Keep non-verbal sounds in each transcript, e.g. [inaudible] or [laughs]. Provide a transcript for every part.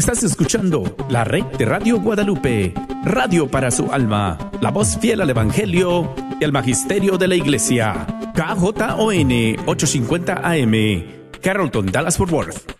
Estás escuchando la red de Radio Guadalupe, radio para su alma, la voz fiel al Evangelio y al Magisterio de la Iglesia. KJON 850 AM, Carrollton, Dallas Fort Worth.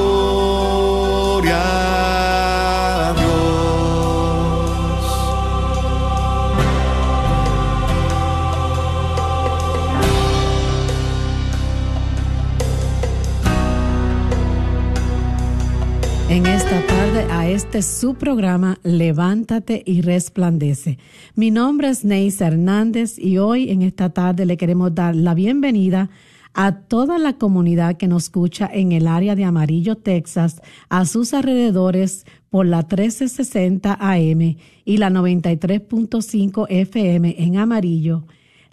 Este su programa Levántate y Resplandece. Mi nombre es Neis Hernández y hoy en esta tarde le queremos dar la bienvenida a toda la comunidad que nos escucha en el área de Amarillo, Texas, a sus alrededores por la 1360 AM y la 93.5 FM en Amarillo,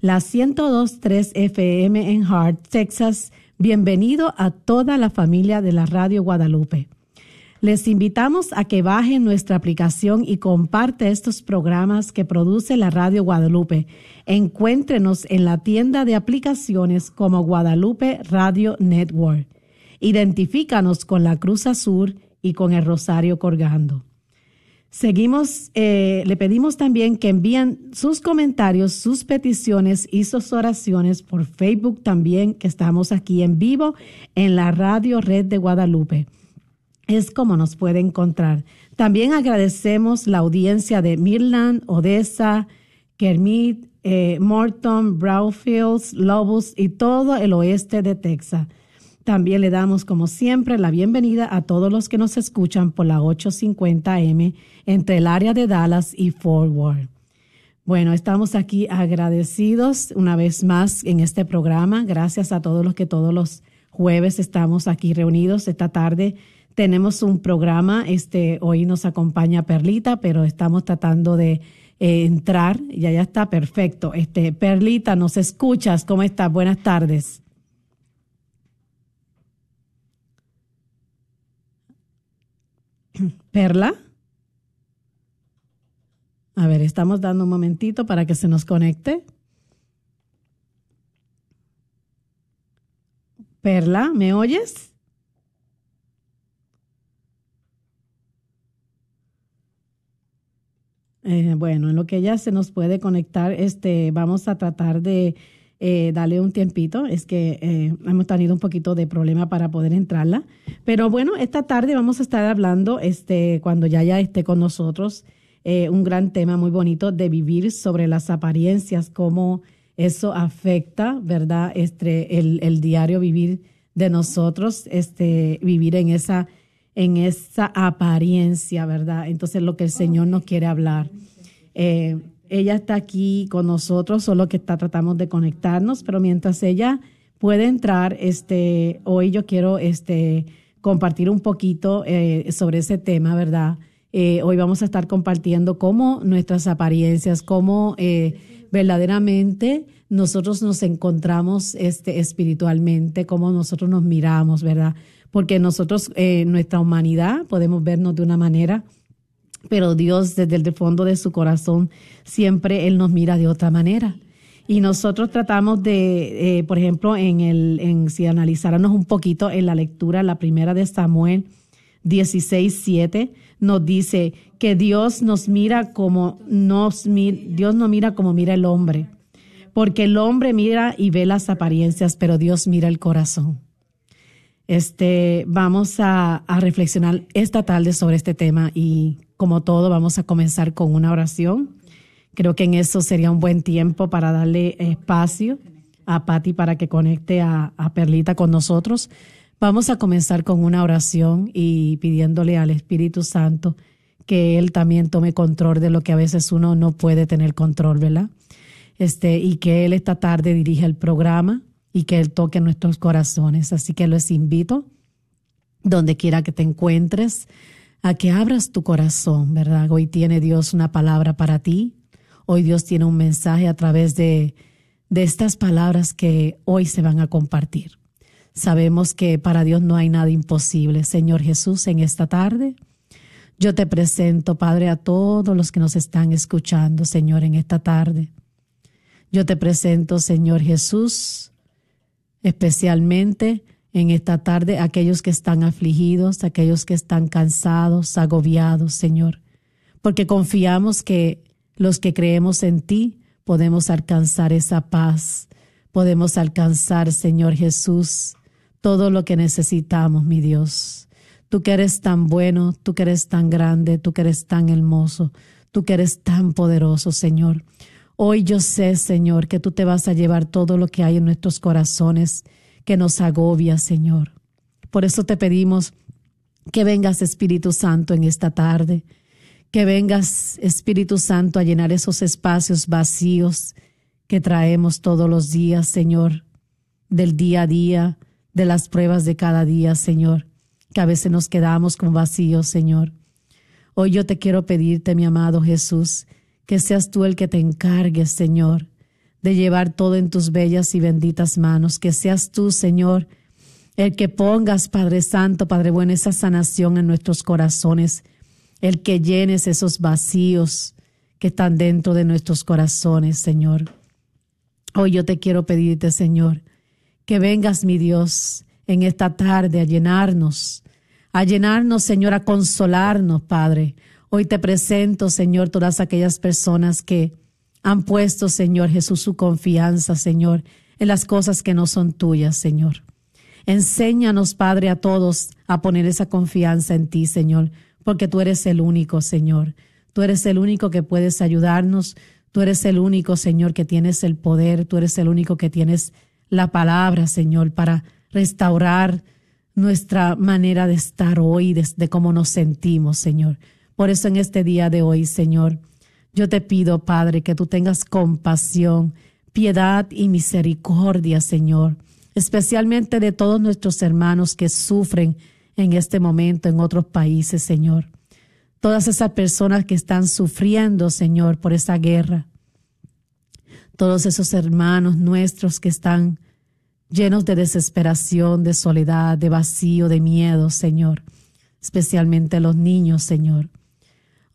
la 102.3 FM en Hart, Texas. Bienvenido a toda la familia de la Radio Guadalupe. Les invitamos a que bajen nuestra aplicación y comparte estos programas que produce la Radio Guadalupe. Encuéntrenos en la tienda de aplicaciones como Guadalupe Radio Network. Identifícanos con la Cruz Azul y con el Rosario Colgando. Seguimos, eh, le pedimos también que envíen sus comentarios, sus peticiones y sus oraciones por Facebook también, que estamos aquí en vivo en la Radio Red de Guadalupe es como nos puede encontrar. También agradecemos la audiencia de Midland, Odessa, Kermit, eh, Morton, Brownfields, Lobos y todo el oeste de Texas. También le damos, como siempre, la bienvenida a todos los que nos escuchan por la 850M entre el área de Dallas y Fort Worth. Bueno, estamos aquí agradecidos una vez más en este programa. Gracias a todos los que todos los jueves estamos aquí reunidos esta tarde tenemos un programa, este, hoy nos acompaña Perlita, pero estamos tratando de eh, entrar, ya ya está perfecto. Este, Perlita, ¿nos escuchas? ¿Cómo estás? Buenas tardes. [clears throat] Perla. A ver, estamos dando un momentito para que se nos conecte. Perla, ¿me oyes? Eh, bueno, en lo que ella se nos puede conectar, este, vamos a tratar de eh, darle un tiempito. Es que eh, hemos tenido un poquito de problema para poder entrarla. Pero bueno, esta tarde vamos a estar hablando, este, cuando ya ya esté con nosotros, un gran tema muy bonito de vivir sobre las apariencias, cómo eso afecta, ¿verdad? Este, el, el diario vivir de nosotros, este, vivir en esa en esa apariencia, ¿verdad? Entonces lo que el Señor nos quiere hablar. Eh, ella está aquí con nosotros, solo que está tratando de conectarnos, pero mientras ella puede entrar, este, hoy yo quiero este, compartir un poquito eh, sobre ese tema, ¿verdad? Eh, hoy vamos a estar compartiendo cómo nuestras apariencias, cómo verdaderamente nosotros nos encontramos este, espiritualmente, cómo nosotros nos miramos, ¿verdad? Porque nosotros, eh, nuestra humanidad, podemos vernos de una manera, pero Dios desde el fondo de su corazón siempre Él nos mira de otra manera. Y nosotros tratamos de, eh, por ejemplo, en el, en, si analizáramos un poquito en la lectura, la primera de Samuel 16, 7, nos dice que Dios nos mira como nos, Dios no mira como mira el hombre porque el hombre mira y ve las apariencias, pero Dios mira el corazón. Este, vamos a, reflexionar esta tarde sobre este tema y como todo vamos a comenzar con una oración. Creo que en eso sería un buen tiempo para darle espacio a Patti para que conecte a, a Perlita con nosotros. Vamos a comenzar con una oración y pidiéndole al Espíritu Santo que Él también tome control de lo que a veces uno no puede tener control, ¿verdad? este, y que Él esta tarde dirija el programa y que Él toque nuestros corazones. Así que les invito, donde quiera que te encuentres, a que abras tu corazón, ¿verdad? Hoy tiene Dios una palabra para ti. Hoy Dios tiene un mensaje a través de, de estas palabras que hoy se van a compartir. Sabemos que para Dios no hay nada imposible. Señor Jesús, en esta tarde, yo te presento, Padre, a todos los que nos están escuchando, Señor, en esta tarde. Yo te presento, Señor Jesús, especialmente en esta tarde aquellos que están afligidos, aquellos que están cansados, agobiados, Señor, porque confiamos que los que creemos en ti podemos alcanzar esa paz, podemos alcanzar, Señor Jesús, todo lo que necesitamos, mi Dios. Tú que eres tan bueno, tú que eres tan grande, tú que eres tan hermoso, tú que eres tan poderoso, Señor. Hoy yo sé, Señor, que tú te vas a llevar todo lo que hay en nuestros corazones que nos agobia, Señor. Por eso te pedimos que vengas, Espíritu Santo, en esta tarde, que vengas, Espíritu Santo, a llenar esos espacios vacíos que traemos todos los días, Señor, del día a día, de las pruebas de cada día, Señor, que a veces nos quedamos con vacíos, Señor. Hoy yo te quiero pedirte, mi amado Jesús, que seas tú el que te encargues, Señor, de llevar todo en tus bellas y benditas manos, que seas tú, Señor, el que pongas, Padre Santo, Padre bueno, esa sanación en nuestros corazones, el que llenes esos vacíos que están dentro de nuestros corazones, Señor. Hoy yo te quiero pedirte, Señor, que vengas, mi Dios, en esta tarde a llenarnos, a llenarnos, Señor, a consolarnos, Padre, Hoy te presento, Señor, todas aquellas personas que han puesto, Señor Jesús, su confianza, Señor, en las cosas que no son tuyas, Señor. Enséñanos, Padre, a todos a poner esa confianza en ti, Señor, porque tú eres el único, Señor. Tú eres el único que puedes ayudarnos. Tú eres el único, Señor, que tienes el poder. Tú eres el único que tienes la palabra, Señor, para restaurar nuestra manera de estar hoy, de, de cómo nos sentimos, Señor. Por eso en este día de hoy, Señor, yo te pido, Padre, que tú tengas compasión, piedad y misericordia, Señor, especialmente de todos nuestros hermanos que sufren en este momento en otros países, Señor. Todas esas personas que están sufriendo, Señor, por esa guerra. Todos esos hermanos nuestros que están llenos de desesperación, de soledad, de vacío, de miedo, Señor. Especialmente los niños, Señor.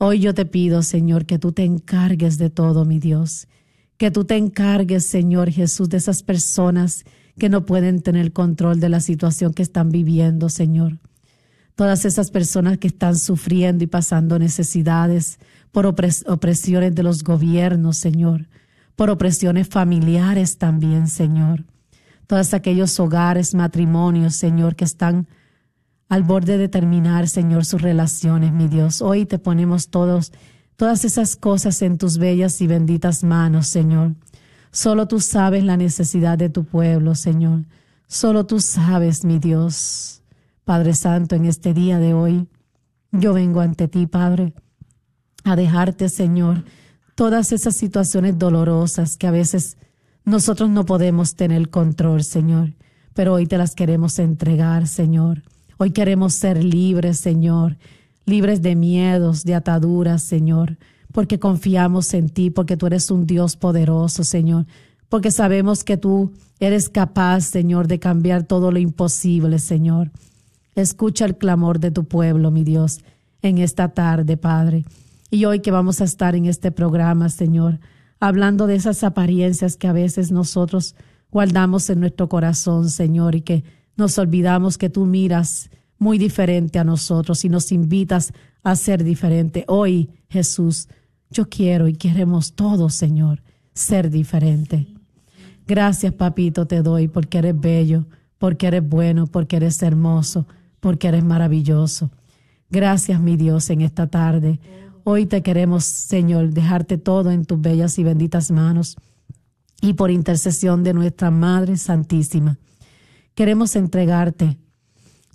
Hoy yo te pido, Señor, que tú te encargues de todo, mi Dios. Que tú te encargues, Señor Jesús, de esas personas que no pueden tener control de la situación que están viviendo, Señor. Todas esas personas que están sufriendo y pasando necesidades por opresiones de los gobiernos, Señor. Por opresiones familiares también, Señor. Todos aquellos hogares, matrimonios, Señor, que están al borde de terminar, Señor, sus relaciones, mi Dios. Hoy te ponemos todos, todas esas cosas en tus bellas y benditas manos, Señor. Solo tú sabes la necesidad de tu pueblo, Señor. Solo tú sabes, mi Dios. Padre Santo, en este día de hoy, yo vengo ante ti, Padre, a dejarte, Señor, todas esas situaciones dolorosas que a veces nosotros no podemos tener control, Señor, pero hoy te las queremos entregar, Señor. Hoy queremos ser libres, Señor, libres de miedos, de ataduras, Señor, porque confiamos en ti, porque tú eres un Dios poderoso, Señor, porque sabemos que tú eres capaz, Señor, de cambiar todo lo imposible, Señor. Escucha el clamor de tu pueblo, mi Dios, en esta tarde, Padre. Y hoy que vamos a estar en este programa, Señor, hablando de esas apariencias que a veces nosotros guardamos en nuestro corazón, Señor, y que nos olvidamos que tú miras muy diferente a nosotros y nos invitas a ser diferente. Hoy, Jesús, yo quiero y queremos todos, Señor, ser diferente. Gracias, papito, te doy porque eres bello, porque eres bueno, porque eres hermoso, porque eres maravilloso. Gracias, mi Dios, en esta tarde. Hoy te queremos, Señor, dejarte todo en tus bellas y benditas manos y por intercesión de nuestra Madre Santísima. Queremos entregarte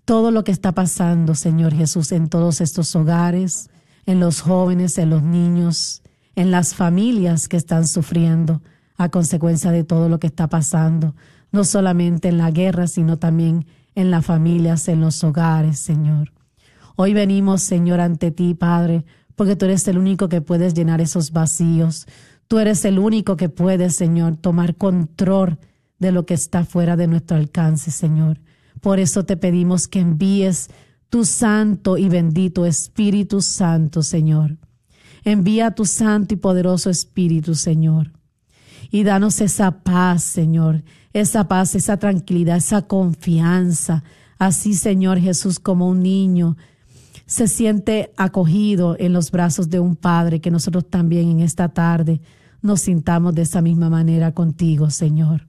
todo lo que está pasando, Señor Jesús, en todos estos hogares, en los jóvenes, en los niños, en las familias que están sufriendo a consecuencia de todo lo que está pasando, no solamente en la guerra, sino también en las familias, en los hogares, Señor. Hoy venimos, Señor, ante ti, Padre, porque tú eres el único que puedes llenar esos vacíos. Tú eres el único que puedes, Señor, tomar control de lo que está fuera de nuestro alcance, Señor. Por eso te pedimos que envíes tu santo y bendito Espíritu Santo, Señor. Envía tu santo y poderoso Espíritu, Señor. Y danos esa paz, Señor, esa paz, esa tranquilidad, esa confianza. Así, Señor Jesús, como un niño se siente acogido en los brazos de un Padre, que nosotros también en esta tarde nos sintamos de esa misma manera contigo, Señor.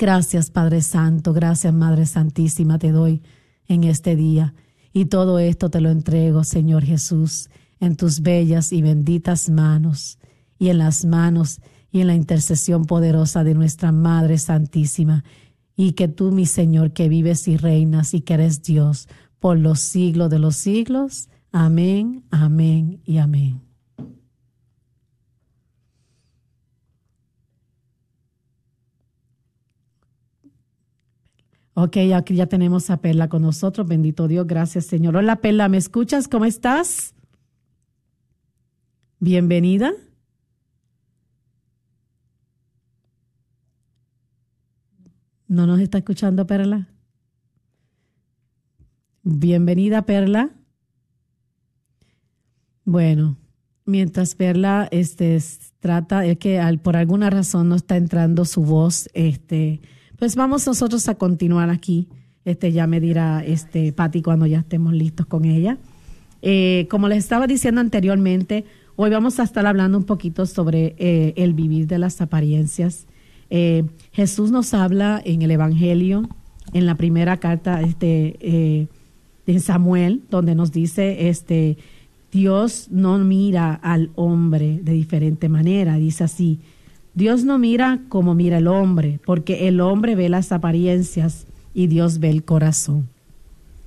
Gracias, Padre Santo, gracias, Madre Santísima, te doy en este día. Y todo esto te lo entrego, Señor Jesús, en tus bellas y benditas manos y en las manos y en la intercesión poderosa de nuestra Madre Santísima. Y que tú, mi Señor, que vives y reinas y que eres Dios, por los siglos de los siglos. Amén, amén y amén. Ok, aquí ya tenemos a Perla con nosotros. Bendito Dios, gracias Señor. Hola Perla, ¿me escuchas? ¿Cómo estás? Bienvenida. ¿No nos está escuchando Perla? Bienvenida, Perla. Bueno, mientras Perla este, trata, es que por alguna razón no está entrando su voz, este, pues vamos nosotros a continuar aquí. Este, ya me dirá este, Patti cuando ya estemos listos con ella. Eh, como les estaba diciendo anteriormente, hoy vamos a estar hablando un poquito sobre eh, el vivir de las apariencias. Eh, Jesús nos habla en el Evangelio, en la primera carta, este, en Samuel, donde nos dice, este, Dios no mira al hombre de diferente manera, dice así, Dios no mira como mira el hombre, porque el hombre ve las apariencias y Dios ve el corazón.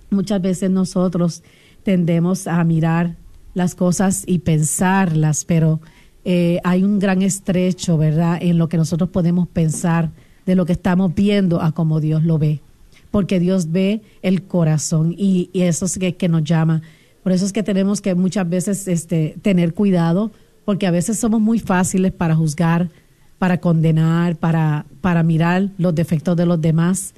Muchas veces nosotros tendemos a mirar las cosas y pensarlas, pero eh, hay un gran estrecho, ¿verdad?, en lo que nosotros podemos pensar de lo que estamos viendo a como Dios lo ve porque Dios ve el corazón y, eso es que, nos llama. Por eso es que tenemos que muchas veces este, tener cuidado, porque a veces somos muy fáciles para juzgar, para condenar, para, para mirar los defectos de los demás.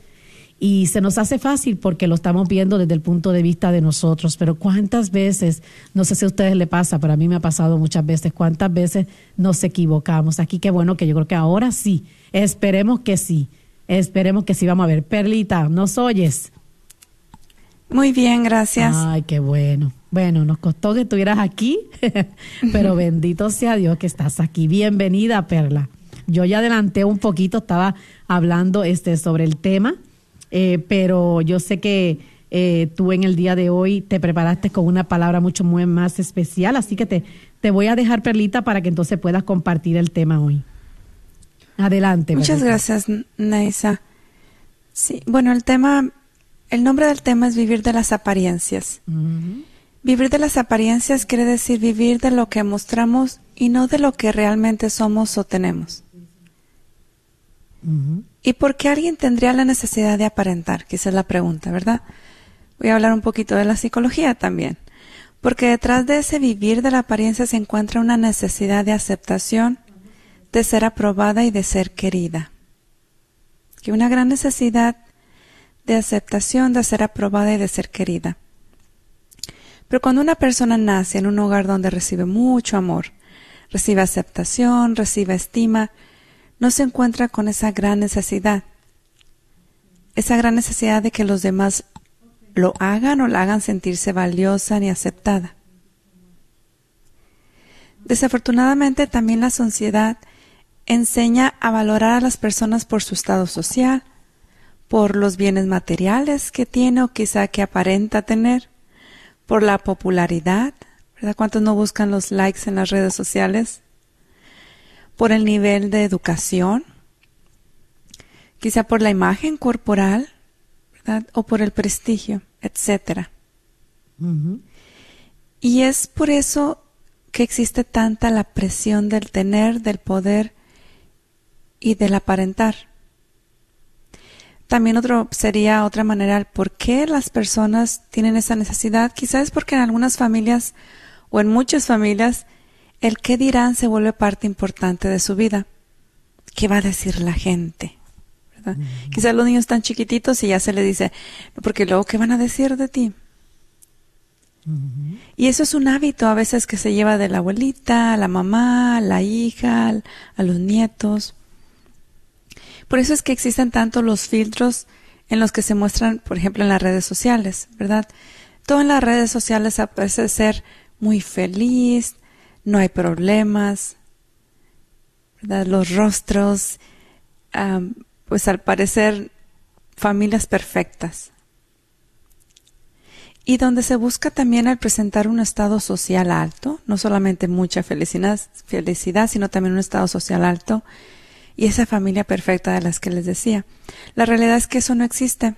Y se nos hace fácil porque lo estamos viendo desde el punto de vista de nosotros, pero cuántas veces, no sé si a ustedes le pasa, pero a mí me ha pasado muchas veces, cuántas veces nos equivocamos. Aquí qué bueno que yo creo que ahora sí, esperemos que sí, Esperemos que sí vamos a ver. Perlita, ¿nos oyes? Muy bien, gracias. Ay, qué bueno. Bueno, nos costó que estuvieras aquí, [laughs] pero bendito sea Dios que estás aquí. Bienvenida, Perla. Yo ya adelanté un poquito, estaba hablando este sobre el tema, eh, pero yo sé que eh, tú en el día de hoy te preparaste con una palabra mucho muy más especial, así que te, te voy a dejar, Perlita, para que entonces puedas compartir el tema hoy. Adelante. Muchas gracias, Naisa. Sí, bueno, el tema, el nombre del tema es vivir de las apariencias. Vivir de las apariencias quiere decir vivir de lo que mostramos y no de lo que realmente somos o tenemos. ¿Y por qué alguien tendría la necesidad de aparentar? Quizás es la pregunta, ¿verdad? Voy a hablar un poquito de la psicología también. Porque detrás de ese vivir de la apariencia se encuentra una necesidad de aceptación, de ser aprobada y de ser querida. Que una gran necesidad de aceptación, de ser aprobada y de ser querida. Pero cuando una persona nace en un hogar donde recibe mucho amor, recibe aceptación, recibe estima, no se encuentra con esa gran necesidad. Esa gran necesidad de que los demás lo hagan o la hagan sentirse valiosa ni aceptada. Desafortunadamente también la sociedad enseña a valorar a las personas por su estado social, por los bienes materiales que tiene o quizá que aparenta tener, por la popularidad, ¿verdad? ¿Cuántos no buscan los likes en las redes sociales? Por el nivel de educación, quizá por la imagen corporal, ¿verdad? O por el prestigio, etcétera. Y es por eso que existe tanta la presión del tener, del poder y del aparentar. También otro sería otra manera por qué las personas tienen esa necesidad. Quizás es porque en algunas familias o en muchas familias el qué dirán se vuelve parte importante de su vida. ¿Qué va a decir la gente? Quizás los niños están chiquititos y ya se les dice, porque luego ¿qué van a decir de ti? Y eso es un hábito a veces que se lleva de la abuelita, a la mamá, a la hija, a los nietos. Por eso es que existen tanto los filtros en los que se muestran, por ejemplo, en las redes sociales, ¿verdad? Todo en las redes sociales parece ser muy feliz, no hay problemas. Los rostros, pues al parecer familias perfectas. Y donde se busca también al presentar un estado social alto, no solamente mucha felicidad, felicidad, sino también un estado social alto, y esa familia perfecta de las que les decía. La realidad es que eso no existe.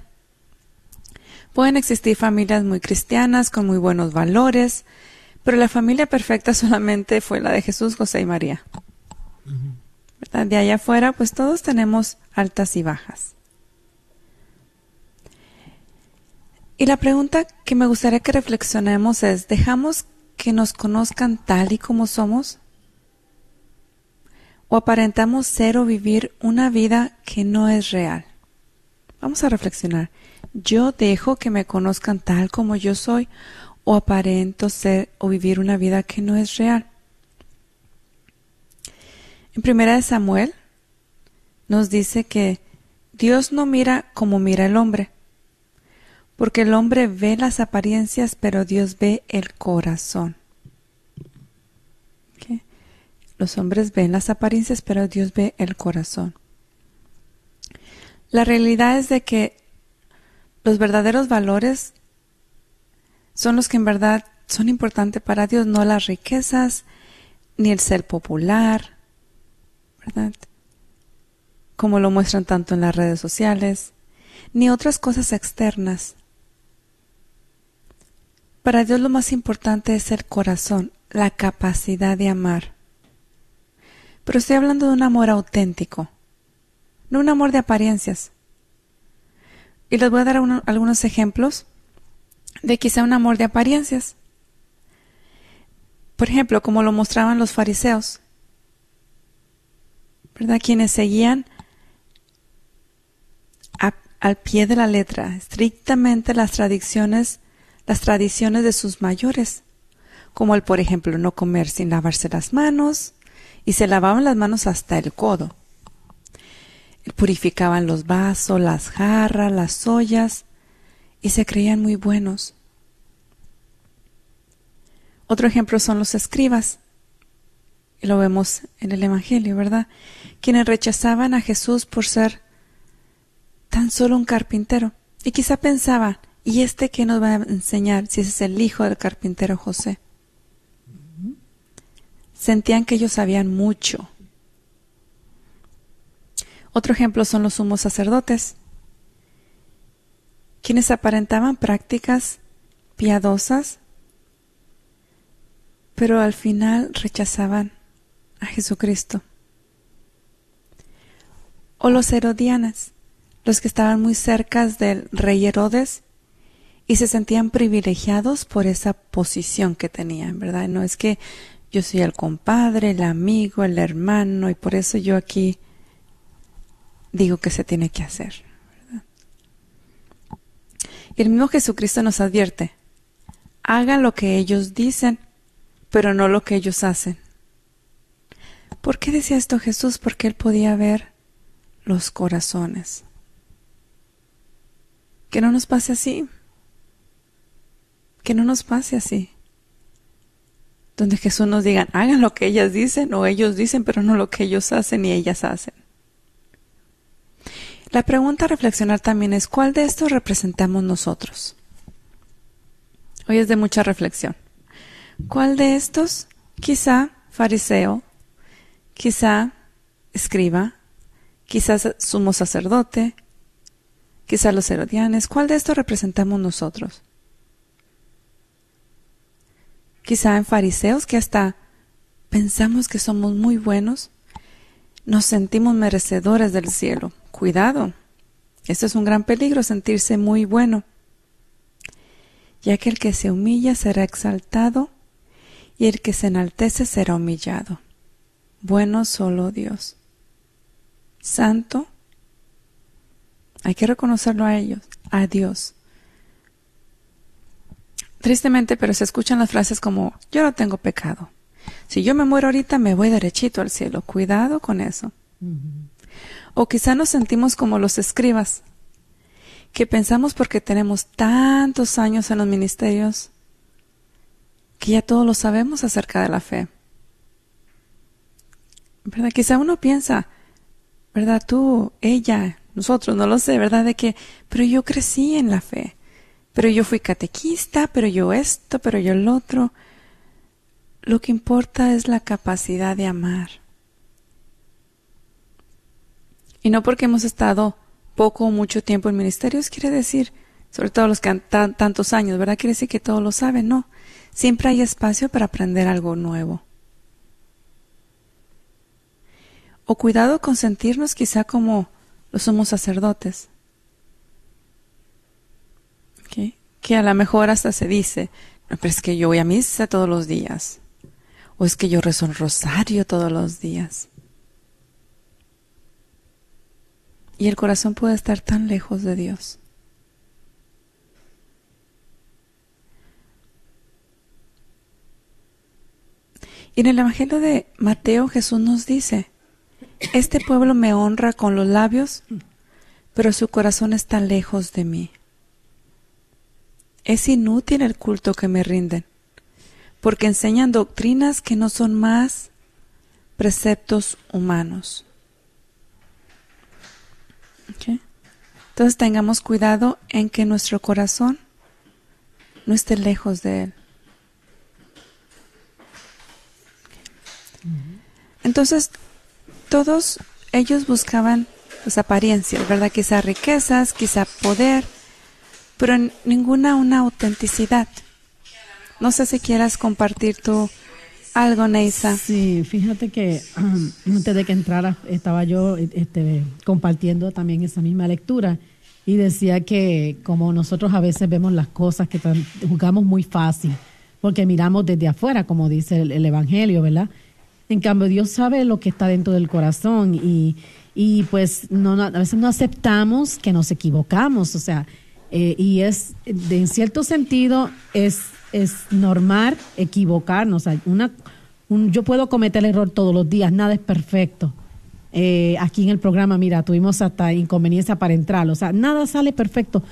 Pueden existir familias muy cristianas, con muy buenos valores, pero la familia perfecta solamente fue la de Jesús, José y María. De allá afuera, pues todos tenemos altas y bajas. Y la pregunta que me gustaría que reflexionemos es, ¿dejamos que nos conozcan tal y como somos? o aparentamos ser o vivir una vida que no es real. Vamos a reflexionar. ¿Yo dejo que me conozcan tal como yo soy o aparento ser o vivir una vida que no es real? En primera de Samuel nos dice que Dios no mira como mira el hombre, porque el hombre ve las apariencias, pero Dios ve el corazón. Los hombres ven las apariencias, pero Dios ve el corazón. La realidad es de que los verdaderos valores son los que en verdad son importantes para Dios, no las riquezas, ni el ser popular, ¿verdad? Como lo muestran tanto en las redes sociales, ni otras cosas externas. Para Dios lo más importante es el corazón, la capacidad de amar. Pero estoy hablando de un amor auténtico, no un amor de apariencias. Y les voy a dar algunos ejemplos de quizá un amor de apariencias. Por ejemplo, como lo mostraban los fariseos, ¿verdad? Quienes seguían al pie de la letra, estrictamente las tradiciones, las tradiciones de sus mayores, como el, por ejemplo, no comer sin lavarse las manos, y se lavaban las manos hasta el codo. Purificaban los vasos, las jarras, las ollas y se creían muy buenos. Otro ejemplo son los escribas. Y lo vemos en el Evangelio, ¿verdad? Quienes rechazaban a Jesús por ser tan solo un carpintero. Y quizá pensaban, ¿y este qué nos va a enseñar si ese es el hijo del carpintero José? sentían que ellos sabían mucho. Otro ejemplo son los sumos sacerdotes, quienes aparentaban prácticas piadosas, pero al final rechazaban a Jesucristo. O los herodianas, los que estaban muy cerca del rey Herodes y se sentían privilegiados por esa posición que tenían, ¿verdad? No es que yo soy el compadre, el amigo, el hermano, y por eso yo aquí digo que se tiene que hacer. Y el mismo Jesucristo nos advierte, hagan lo que ellos dicen, pero no lo que ellos hacen. ¿Por qué decía esto Jesús? Porque él podía ver los corazones. Que no nos pase así. Que no nos pase así donde Jesús nos diga, hagan lo que ellas dicen o ellos dicen, pero no lo que ellos hacen y ellas hacen. La pregunta a reflexionar también es, ¿cuál de estos representamos nosotros? Hoy es de mucha reflexión. ¿Cuál de estos? Quizá fariseo, quizá escriba, quizás sumo sacerdote, quizá los herodianes. ¿Cuál de estos representamos nosotros? Quizá en fariseos que hasta pensamos que somos muy buenos, nos sentimos merecedores del cielo. Cuidado, esto es un gran peligro, sentirse muy bueno, ya que el que se humilla será exaltado y el que se enaltece será humillado. Bueno solo Dios. Santo, hay que reconocerlo a ellos, a Dios. Tristemente, pero se escuchan las frases como yo no tengo pecado. Si yo me muero ahorita, me voy derechito al cielo. Cuidado con eso. O quizá nos sentimos como los escribas, que pensamos porque tenemos tantos años en los ministerios, que ya todo lo sabemos acerca de la fe. ¿Verdad? Quizá uno piensa, ¿verdad? Tú, ella, nosotros, no lo sé, ¿verdad? De que, pero yo crecí en la fe, pero yo fui catequista, pero yo esto, pero yo el otro. Lo que importa es la capacidad de amar. Y no porque hemos estado poco o mucho tiempo en ministerios, quiere decir, sobre todo los que han tantos años, ¿verdad? Quiere decir que todos lo saben, no. Siempre hay espacio para aprender algo nuevo. O cuidado con sentirnos quizá como los somos sacerdotes. Que a lo mejor hasta se dice, pero es que yo voy a misa todos los días. O es que yo rezo un rosario todos los días. Y el corazón puede estar tan lejos de Dios. Y en el Evangelio de Mateo Jesús nos dice, este pueblo me honra con los labios, pero su corazón está lejos de mí. Es inútil el culto que me rinden, porque enseñan doctrinas que no son más preceptos humanos. Entonces tengamos cuidado en que nuestro corazón no esté lejos de Él. Entonces, todos ellos buscaban pues, apariencias, ¿verdad? Quizá riquezas, quizá poder, pero ninguna una autenticidad. No sé si quieras compartir tú algo, Neisa. Sí, fíjate que um, [clears throat] antes de que entrara estaba yo este, compartiendo también esa misma lectura y decía que como nosotros a veces vemos las cosas que jugamos muy fácil, porque miramos desde afuera, como dice el Evangelio, ¿verdad? En cambio, Dios sabe lo que está dentro del corazón y, y pues no, a veces no aceptamos que nos equivocamos, o sea, eh, y es, en cierto sentido, es, es normal equivocarnos. Una, un, yo puedo cometer el error todos los días, nada es perfecto. Eh, aquí en el programa, mira, tuvimos hasta inconveniencia para entrar, o sea, nada sale perfecto.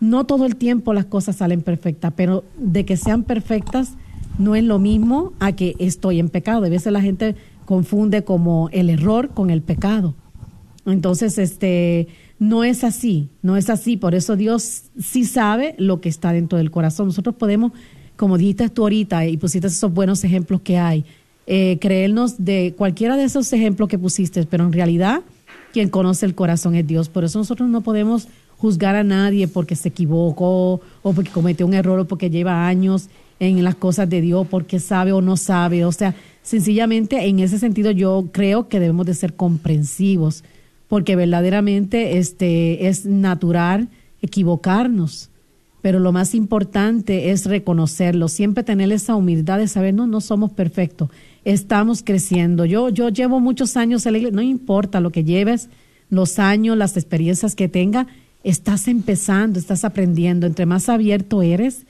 No todo el tiempo las cosas salen perfectas, pero de que sean perfectas, no es lo mismo a que estoy en pecado. A veces la gente confunde como el error con el pecado. Entonces, este, no es así, no es así. Por eso Dios sí sabe lo que está dentro del corazón. Nosotros podemos, como dijiste tú ahorita y pusiste esos buenos ejemplos que hay, eh, creernos de cualquiera de esos ejemplos que pusiste, pero en realidad quien conoce el corazón es Dios. Por eso nosotros no podemos juzgar a nadie porque se equivocó o porque cometió un error o porque lleva años en las cosas de Dios porque sabe o no sabe. O sea, sencillamente en ese sentido yo creo que debemos de ser comprensivos porque verdaderamente este es natural equivocarnos. Pero lo más importante es reconocerlo, siempre tener esa humildad de saber, no, no somos perfectos, estamos creciendo. Yo, yo llevo muchos años en la iglesia, no importa lo que lleves, los años, las experiencias que tenga, estás empezando, estás aprendiendo. Entre más abierto eres,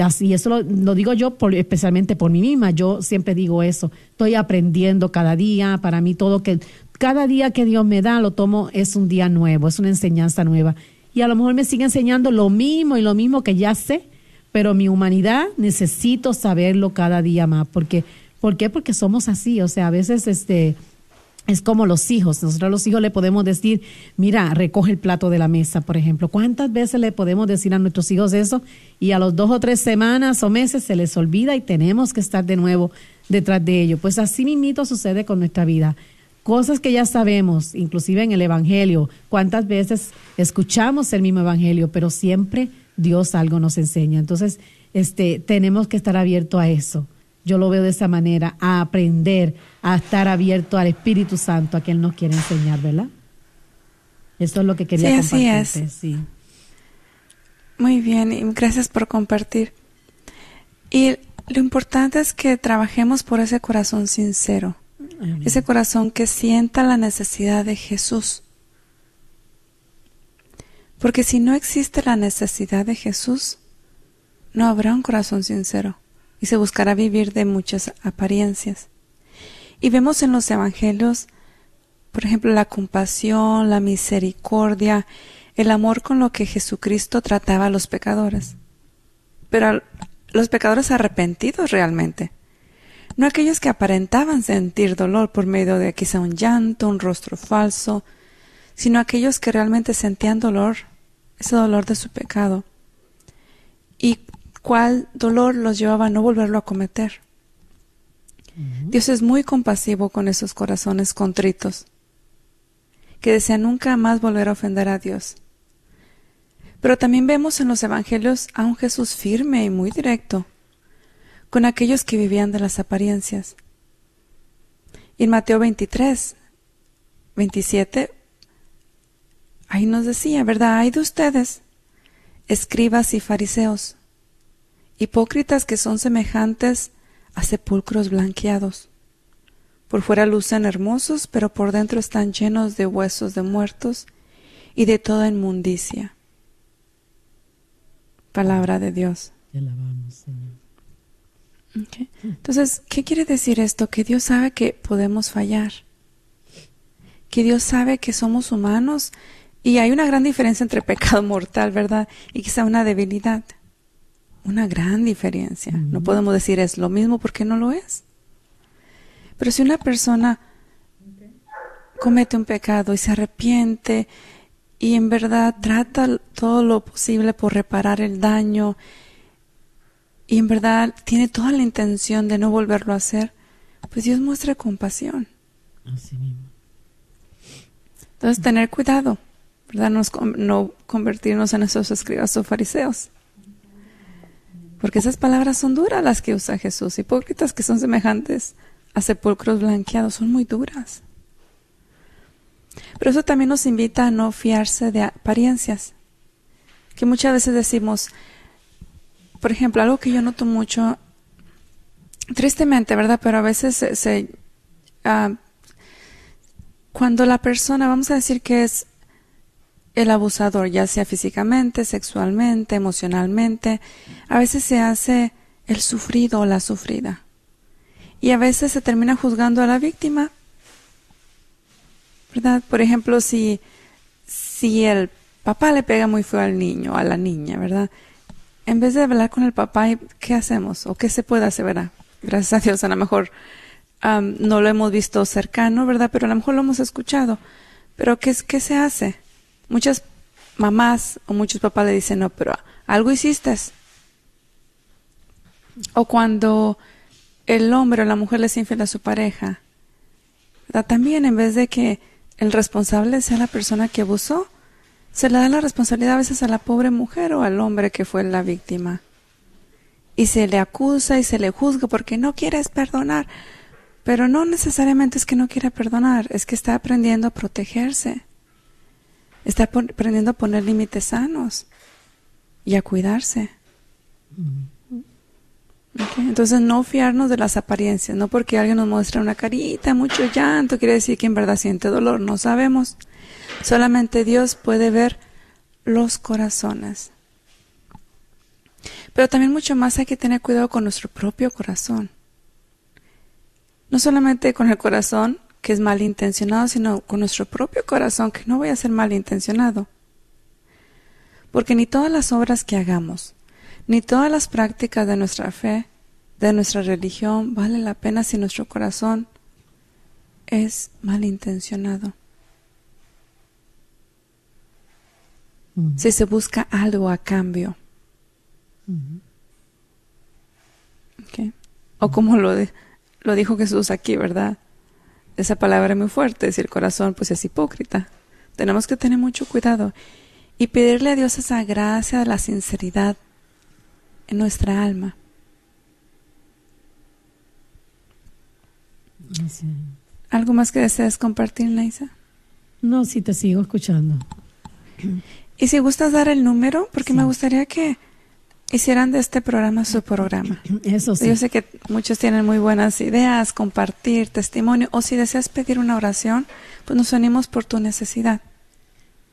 Así, eso lo, digo yo especialmente por mí misma. Yo siempre digo eso. Estoy aprendiendo cada día. Para mí todo que cada día que Dios me da lo tomo es un día nuevo, es una enseñanza nueva. Y a lo mejor me sigue enseñando lo mismo y lo mismo que ya sé, pero mi humanidad necesito saberlo cada día más, porque ¿por qué? Porque somos así, o sea, a veces este es como los hijos. Nosotros a los hijos le podemos decir, mira, recoge el plato de la mesa, por ejemplo. ¿Cuántas veces le podemos decir a nuestros hijos eso? Y a los dos o tres semanas o meses se les olvida y tenemos que estar de nuevo detrás de ello. Pues así mismito sucede con nuestra vida. Cosas que ya sabemos, inclusive en el Evangelio. ¿Cuántas veces escuchamos el mismo Evangelio, pero siempre Dios algo nos enseña? Entonces, este, tenemos que estar abiertos a eso. Yo lo veo de esa manera, a aprender, a estar abierto al Espíritu Santo, a quien nos quiere enseñar, ¿verdad? Eso es lo que quería sí, Así es. Sí. Muy bien, y gracias por compartir. Y lo importante es que trabajemos por ese corazón sincero, ese corazón que sienta la necesidad de Jesús. Porque si no existe la necesidad de Jesús, no habrá un corazón sincero y se buscará vivir de muchas apariencias. Y vemos en los evangelios, por ejemplo, la compasión, la misericordia, el amor con lo que Jesucristo trataba a los pecadores. Pero los pecadores arrepentidos realmente. No aquellos que aparentaban sentir dolor por medio de quizá un llanto, un rostro falso, sino aquellos que realmente sentían dolor, ese dolor de su pecado. Y cuál dolor los llevaba a no volverlo a cometer. Dios es muy compasivo con esos corazones contritos, que desean nunca más volver a ofender a Dios. Pero también vemos en los Evangelios a un Jesús firme y muy directo, con aquellos que vivían de las apariencias. Y en Mateo 23, 27, ahí nos decía, ¿verdad? Hay de ustedes, escribas y fariseos, hipócritas que son semejantes a sepulcros blanqueados. Por fuera lucen hermosos, pero por dentro están llenos de huesos de muertos y de toda inmundicia. Palabra de Dios. Entonces, ¿qué quiere decir esto? Que Dios sabe que podemos fallar. Que Dios sabe que somos humanos y hay una gran diferencia entre pecado mortal, ¿verdad? Y quizá una debilidad una gran diferencia. No podemos decir es lo mismo porque no lo es. Pero si una persona comete un pecado y se arrepiente y en verdad trata todo lo posible por reparar el daño y en verdad tiene toda la intención de no volverlo a hacer, pues Dios muestra compasión. Así mismo. Entonces, tener cuidado, ¿verdad? no convertirnos en esos escribas o fariseos. Porque esas palabras son duras las que usa Jesús. Hipócritas que son semejantes a sepulcros blanqueados, son muy duras. Pero eso también nos invita a no fiarse de apariencias. Que muchas veces decimos, por ejemplo, algo que yo noto mucho, tristemente, ¿verdad? Pero a veces se, ah, cuando la persona, vamos a decir que es el abusador, ya sea físicamente, sexualmente, emocionalmente, a veces se hace el sufrido o la sufrida. Y a veces se termina juzgando a la víctima. ¿Verdad? Por ejemplo, si, si el papá le pega muy feo al niño, a la niña, ¿verdad? En vez de hablar con el papá, ¿qué hacemos? ¿O qué se puede hacer, verdad? Gracias a Dios, a lo mejor no lo hemos visto cercano, ¿verdad? Pero a lo mejor lo hemos escuchado. Pero ¿qué, qué se hace? Muchas mamás o muchos papás le dicen, no, pero algo hiciste. O cuando el hombre o la mujer le es infiel a su pareja, también en vez de que el responsable sea la persona que abusó, se le da la responsabilidad a veces a la pobre mujer o al hombre que fue la víctima. Y se le acusa y se le juzga porque no quieres perdonar. Pero no necesariamente es que no quiera perdonar, es que está aprendiendo a protegerse. Está aprendiendo a poner límites sanos y a cuidarse. Entonces no fiarnos de las apariencias, no porque alguien nos muestra una carita, mucho llanto, quiere decir que en verdad siente dolor, no sabemos. Solamente Dios puede ver los corazones. Pero también mucho más hay que tener cuidado con nuestro propio corazón. No solamente con el corazón que es malintencionado, sino con nuestro propio corazón, que no voy a ser malintencionado. Porque ni todas las obras que hagamos, ni todas las prácticas de nuestra fe, de nuestra religión, vale la pena si nuestro corazón es malintencionado. Si se busca algo a cambio. O como lo, lo dijo Jesús aquí, ¿verdad? Esa palabra es muy fuerte, si el corazón pues es hipócrita. Tenemos que tener mucho cuidado y pedirle a Dios esa gracia de la sinceridad en nuestra alma. ¿Algo más que desees compartir, Naisa? No, sí, te sigo escuchando. [clears throat] Y si gustas dar el número, porque me gustaría que hicieran de este programa su programa. Eso sí. Yo sé que muchos tienen muy buenas ideas, compartir testimonio, o si deseas pedir una oración, pues nos unimos por tu necesidad.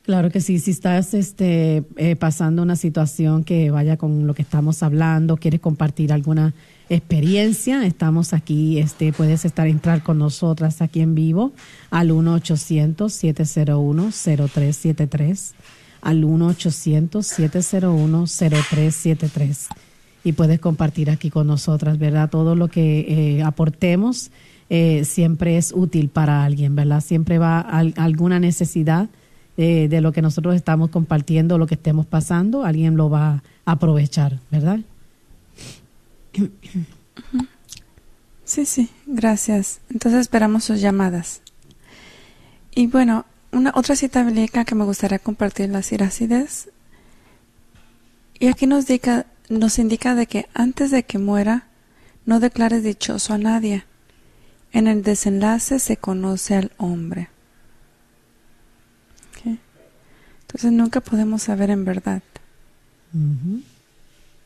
Claro que sí, si estás este, eh, pasando una situación que vaya con lo que estamos hablando, quieres compartir alguna experiencia, estamos aquí, este, puedes estar entrar con nosotras aquí en vivo al 1-800-701-0373, al 1-800-701-0373 y puedes compartir aquí con nosotras, ¿verdad? Todo lo que eh, aportemos eh, siempre es útil para alguien, ¿verdad? Siempre va a alguna necesidad de lo que nosotros estamos compartiendo, lo que estemos pasando, alguien lo va a aprovechar, ¿verdad? Sí, sí, gracias. Entonces esperamos sus llamadas. Y bueno, una otra cita bíblica que me gustaría compartir las Irácides. Y aquí nos indica, nos indica de que antes de que muera, no declares dichoso a nadie. En el desenlace se conoce al hombre. Entonces nunca podemos saber en verdad.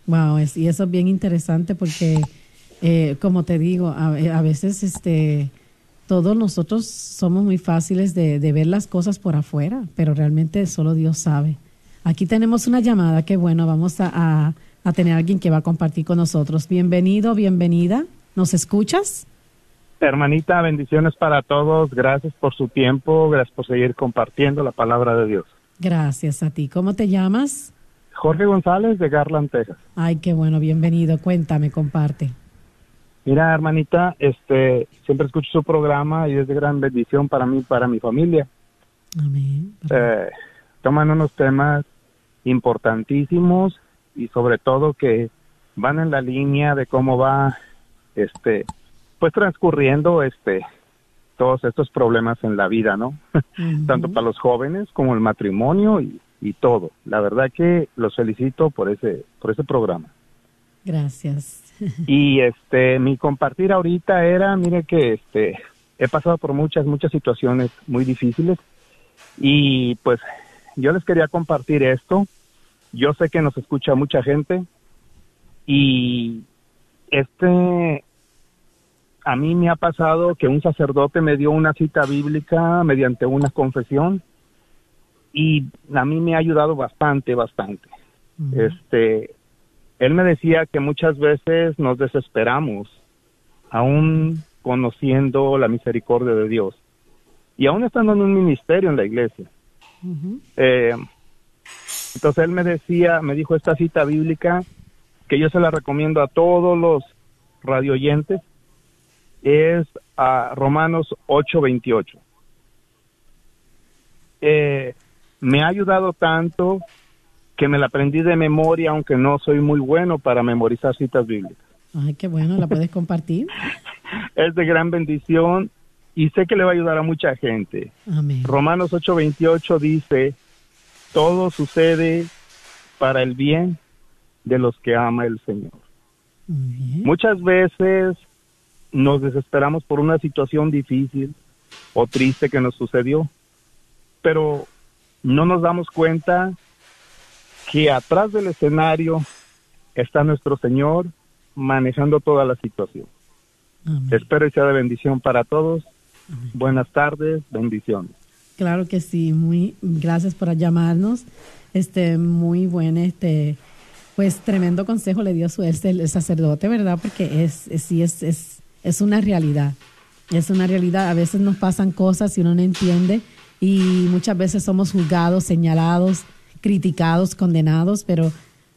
Wow, y eso es bien interesante porque, eh, como te digo, a, veces este, todos nosotros somos muy fáciles de, ver las cosas por afuera, pero realmente solo Dios sabe. Aquí tenemos una llamada, qué bueno, vamos a, a tener a alguien que va a compartir con nosotros. Bienvenido, bienvenida. ¿Nos escuchas? Hermanita, bendiciones para todos. Gracias por su tiempo. Gracias por seguir compartiendo la palabra de Dios. Gracias a ti. ¿Cómo te llamas? Jorge González de Garland, Texas. Ay, qué bueno, bienvenido. Cuéntame, comparte. Mira, hermanita, este, siempre escucho su programa y es de gran bendición para mí, para mi familia. Amén. Eh, toman unos temas importantísimos y sobre todo que van en la línea de cómo va, este, pues transcurriendo, este, todos estos problemas en la vida, ¿no? [laughs] Tanto para los jóvenes como el matrimonio y, y, todo. La verdad que los felicito por ese por ese programa. Gracias. [laughs] y este mi compartir ahorita era, mire que este he pasado por muchas muchas situaciones muy difíciles y pues yo les quería compartir esto. Yo sé que nos escucha mucha gente y este a mí me ha pasado que un sacerdote me dio una cita bíblica mediante una confesión y a mí me ha ayudado bastante, bastante. Este, él me decía que muchas veces nos desesperamos, aún conociendo la misericordia de Dios y aún estando en un ministerio en la iglesia. Eh, entonces él me decía, me dijo esta cita bíblica que yo se la recomiendo a todos los radioyentes es a Romanos 8:28. Eh, me ha ayudado tanto que me la aprendí de memoria, aunque no soy muy bueno para memorizar citas bíblicas. Ay, qué bueno, ¿la puedes compartir? [laughs] es de gran bendición y sé que le va a ayudar a mucha gente. Amén. Romanos 8:28 dice, todo sucede para el bien de los que ama el Señor. Muchas veces nos desesperamos por una situación difícil o triste que nos sucedió, pero no nos damos cuenta que atrás del escenario está nuestro Señor manejando toda la situación. Espero que sea de bendición para todos. Buenas tardes, bendiciones. Claro que sí, muy gracias por llamarnos. Este muy buen este pues tremendo consejo le dio su este, el sacerdote, ¿verdad? Porque es, es sí es, es es una realidad. Es una realidad. A veces nos pasan cosas y uno no entiende y muchas veces somos juzgados, señalados, criticados, condenados, pero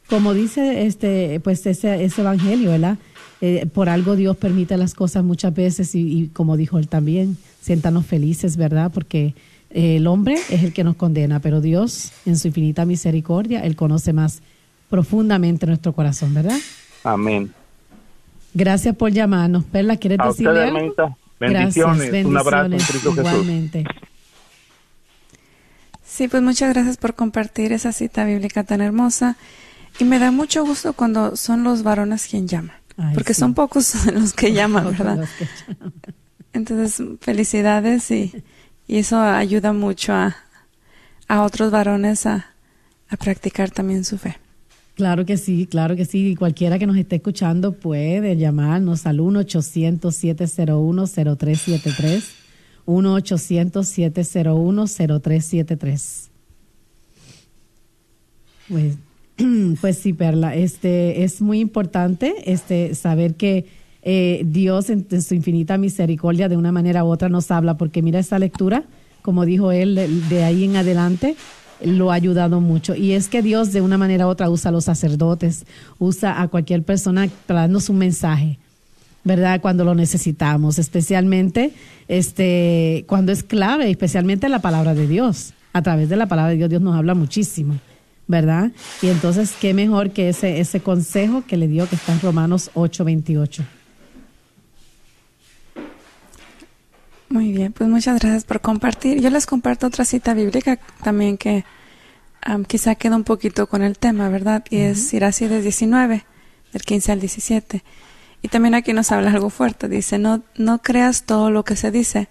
como dice este, pues ese, ese evangelio, ¿verdad? Eh, por algo Dios permite las cosas muchas veces y, y como dijo él también, siéntanos felices, ¿verdad? Porque eh, el hombre es el que nos condena, pero Dios, en su infinita misericordia, Él conoce más profundamente nuestro corazón, ¿verdad? Amén. Gracias por llamarnos. Perla, ¿quieres A decirle usted, algo? Bendiciones. Gracias, Un abrazo en bendiciones. Cristo Jesús. Igualmente. Sí, pues muchas gracias por compartir esa cita bíblica tan hermosa. Y me da mucho gusto cuando son los varones quien llaman. Ay, porque sí. son pocos [laughs] los que llaman, ¿verdad? Los que llaman. Entonces, felicidades y, y eso ayuda mucho a, a otros varones a, a practicar también su fe. Claro que sí, claro que sí. Y Cualquiera que nos esté escuchando puede llamarnos al 1-800-701-0373. 1-800-701-0373. Pues, [clears throat] pues sí, Perla, este es muy importante este saber que eh, Dios en, su infinita misericordia de una manera u otra nos habla, porque mira esta lectura, como dijo él, de, de ahí en adelante lo ha ayudado mucho. Y es que Dios de una manera u otra usa a los sacerdotes, usa a cualquier persona para darnos un mensaje. ¿Verdad? Cuando lo necesitamos, especialmente este, cuando es clave, especialmente la palabra de Dios. A través de la palabra de Dios, Dios nos habla muchísimo, ¿verdad? Y entonces, ¿qué mejor que ese, ese consejo que le dio que está en Romanos 8:28? Muy bien, pues muchas gracias por compartir. Yo les comparto otra cita bíblica también que am, quizá queda un poquito con el tema, ¿verdad? Y es Siracides 19, del 15 al 17. Y también aquí nos habla algo fuerte. Dice, no, no creas todo lo que se dice.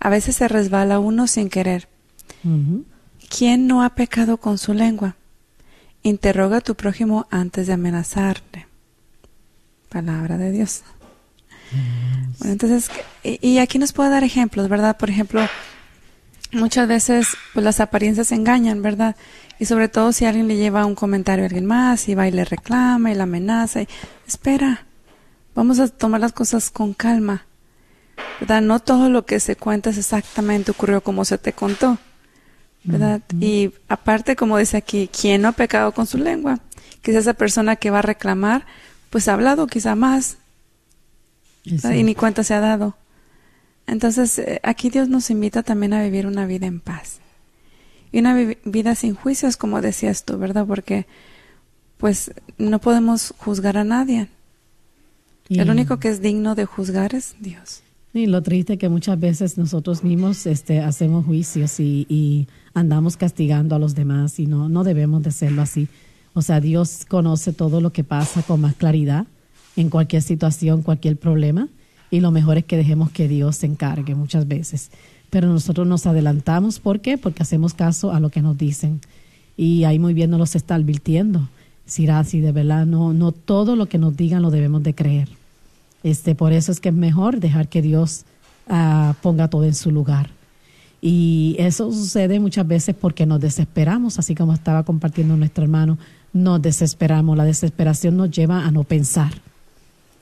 A veces se resbala uno sin querer. ¿Quién no ha pecado con su lengua? Interroga a tu prójimo antes de amenazarle. Palabra de Dios. Bueno, entonces, y, y aquí nos puede dar ejemplos, ¿verdad? Por ejemplo, muchas veces pues las apariencias engañan, ¿verdad? Y sobre todo si alguien le lleva un comentario a alguien más y va y le reclama y la amenaza y espera, vamos a tomar las cosas con calma, ¿verdad? No todo lo que se cuenta es exactamente ocurrió como se te contó, ¿verdad? Y aparte, como dice aquí, ¿quién no ha pecado con su lengua? Quizá esa persona que va a reclamar, pues ha hablado quizá más y ni cuenta se ha dado. Entonces, eh, aquí Dios nos invita también a vivir una vida en paz. Y una vi- vida sin juicios, como decías tú, ¿verdad? Porque, pues, no podemos juzgar a nadie. Y- El único que es digno de juzgar es Dios. Y lo triste que muchas veces nosotros mismos este, hacemos juicios y, y andamos castigando a los demás y no, no debemos de hacerlo así. O sea, Dios conoce todo lo que pasa con más claridad en cualquier situación, cualquier problema y lo mejor es que dejemos que Dios se encargue muchas veces. Pero nosotros nos adelantamos, ¿por qué? Porque hacemos caso a lo que nos dicen y ahí muy bien nos los está advirtiendo. Sirasi, de verdad, no, no todo lo que nos digan lo debemos de creer. Este, por eso es que es mejor dejar que Dios ah, ponga todo en su lugar. Y eso sucede muchas veces porque nos desesperamos, así como estaba compartiendo nuestro hermano, nos desesperamos. La desesperación nos lleva a no pensar.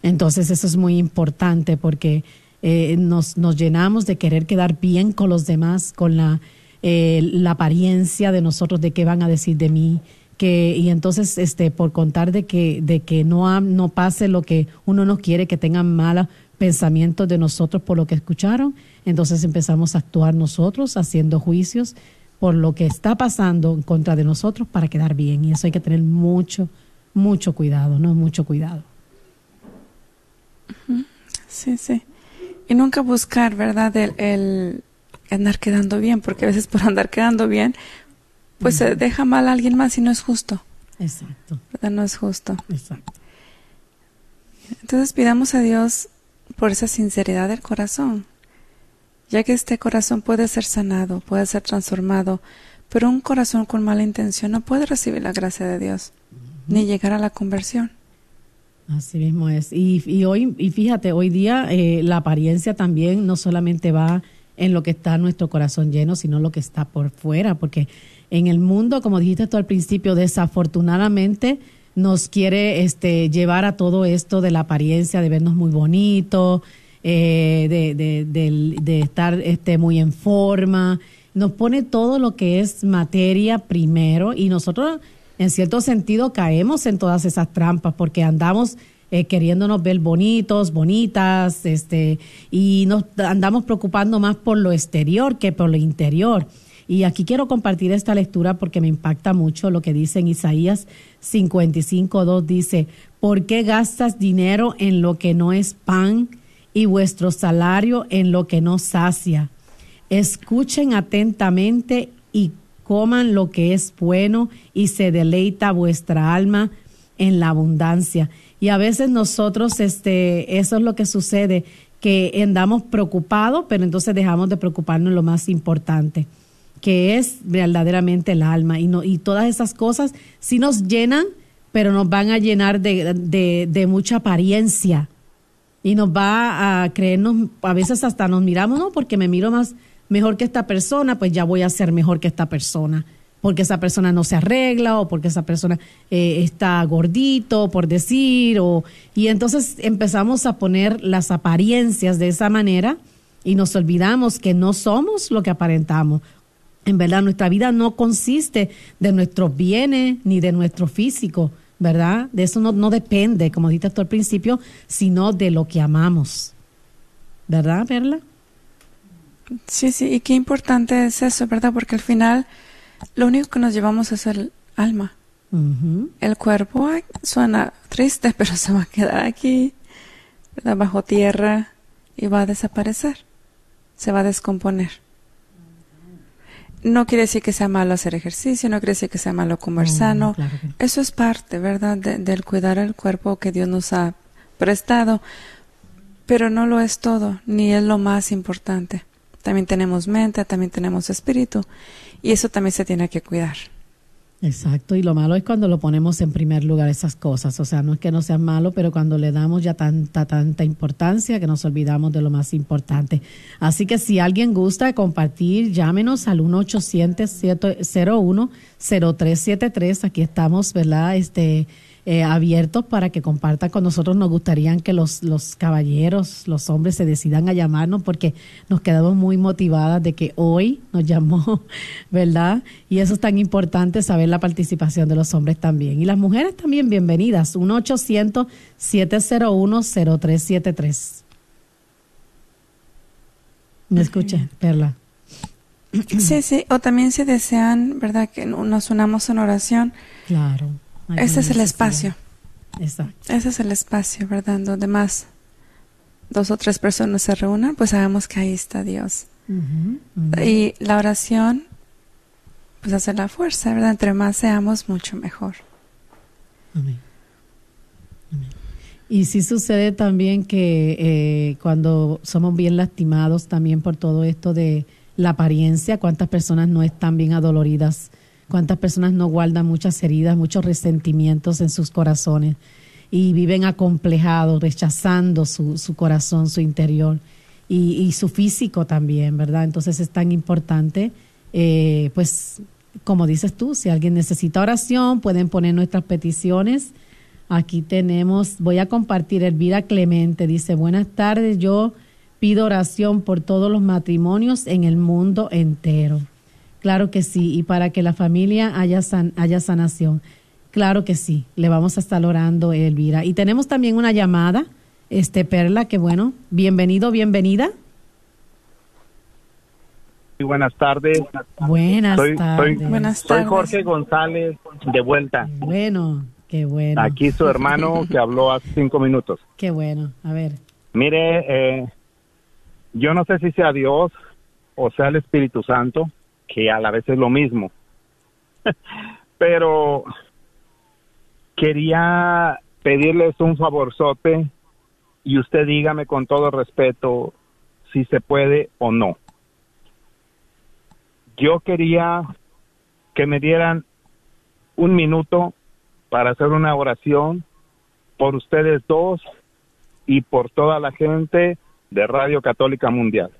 Entonces eso es muy importante porque eh, nos, llenamos de querer quedar bien con los demás, con la, eh, la apariencia de nosotros, de qué van a decir de mí. Que, y entonces, este, por contar de que, de que no, no pase lo que uno no quiere, que tengan malos pensamientos de nosotros por lo que escucharon, entonces empezamos a actuar nosotros haciendo juicios por lo que está pasando en contra de nosotros para quedar bien. Y eso hay que tener mucho, mucho cuidado, ¿no? Mucho cuidado. Sí, sí. Y nunca buscar, ¿verdad? El andar quedando bien, porque a veces por andar quedando bien, pues se deja mal a alguien más y no es justo, Exacto, ¿verdad? No es justo. exacto. Entonces pidamos a Dios por esa sinceridad del corazón, ya que este corazón puede ser sanado, puede ser transformado, pero un corazón con mala intención no puede recibir la gracia de Dios, ni llegar a la conversión. Así mismo es. Y, y hoy, y fíjate, hoy día eh, la apariencia también no solamente va en lo que está nuestro corazón lleno, sino lo que está por fuera, porque en el mundo, como dijiste tú al principio, desafortunadamente nos quiere este, llevar a todo esto de la apariencia, de vernos muy bonitos, eh, de, de, del- de estar este, muy en forma. Nos pone todo lo que es materia primero y nosotros en cierto sentido caemos en todas esas trampas porque andamos eh, queriéndonos ver bonitos, bonitas, este, y nos andamos preocupando más por lo exterior que por lo interior. Y aquí quiero compartir esta lectura porque me impacta mucho lo que dice en Isaías 55.2. Dice, ¿por qué gastas dinero en lo que no es pan y vuestro salario en lo que no sacia? Escuchen atentamente y coman lo que es bueno y se deleita vuestra alma en la abundancia. Y a veces nosotros, este, eso es lo que sucede, que andamos preocupados, pero entonces dejamos de preocuparnos en lo más importante que es verdaderamente el alma. Y, no, y todas esas cosas sí nos llenan, pero nos van a llenar de, de, mucha apariencia. Y nos va a creernos, a veces hasta nos miramos, no, porque me miro más mejor que esta persona, pues ya voy a ser mejor que esta persona. Porque esa persona no se arregla o porque esa persona eh, está gordito, por decir. O, y entonces empezamos a poner las apariencias de esa manera y nos olvidamos que no somos lo que aparentamos en verdad, nuestra vida no consiste de nuestros bienes ni de nuestro físico, ¿verdad? De eso no, no depende, como dijiste tú al principio, sino de lo que amamos. ¿Verdad, Perla? Sí, sí, y qué importante es eso, ¿verdad? Porque al final lo único que nos llevamos es el alma. El cuerpo suena triste, [laughs] pero se va a quedar aquí, ¿verdad? bajo tierra y va a desaparecer, se va a descomponer no quiere decir que sea malo hacer ejercicio, no quiere decir que sea malo comer sano. Eso es parte, ¿verdad?, del cuidar el cuerpo que Dios nos ha prestado. Pero no lo es todo, ni es lo más importante. También tenemos mente, también tenemos espíritu, y eso también se tiene que cuidar. Exacto, y lo malo es cuando lo ponemos en primer lugar esas cosas, o sea, no es que no sean malo, pero cuando le damos ya tanta, tanta importancia que nos olvidamos de lo más importante. Así que si alguien gusta compartir, llámenos al 1-800-01-0373, aquí estamos, ¿verdad? Este, eh, abiertos para que compartan con nosotros. Nos gustaría que los, los caballeros, los hombres se decidan a llamarnos porque nos quedamos muy motivadas de que hoy nos llamó, [laughs] ¿verdad? Y eso es tan importante saber la participación de los hombres también. Y las mujeres también bienvenidas. 1-800-701-0373. ¿Me escucha, Perla? Sí, sí, o también si desean, ¿verdad? Que nos unamos en oración. Claro ese es el espacio. Exacto. Ese es el espacio, ¿verdad? Donde más dos o tres personas se reúnan, pues sabemos que ahí está Dios. Y la oración, pues hace la fuerza, ¿verdad? Entre más seamos, mucho mejor. Amén. Y sí sucede también que eh, cuando somos bien lastimados también por todo esto de la apariencia, cuántas personas no están bien adoloridas cuántas personas no guardan muchas heridas, muchos resentimientos en sus corazones y viven acomplejados, rechazando su, su corazón, su interior y, su físico también, ¿verdad? Entonces es tan importante, eh, pues, como dices tú, si alguien necesita oración, pueden poner nuestras peticiones. Aquí tenemos, voy a compartir, Elvira Clemente dice, buenas tardes, yo pido oración por todos los matrimonios en el mundo entero. Claro que sí, y para que la familia haya, haya sanación. Claro que sí, le vamos a estar orando, Elvira. Y tenemos también una llamada, este Perla, que bueno, bienvenido, bienvenida. Y buenas tardes. Buenas tardes. buenas tardes. Soy Jorge González, de vuelta. Bueno, qué bueno. Aquí su hermano que habló hace cinco minutos. Qué bueno, a ver. Mire, eh, yo no sé si sea Dios o sea el Espíritu Santo, que a la vez es lo mismo. [laughs] Pero quería pedirles un favorzote y usted dígame con todo respeto si se puede o no. Yo quería que me dieran un minuto para hacer una oración por ustedes dos y por toda la gente de Radio Católica Mundial.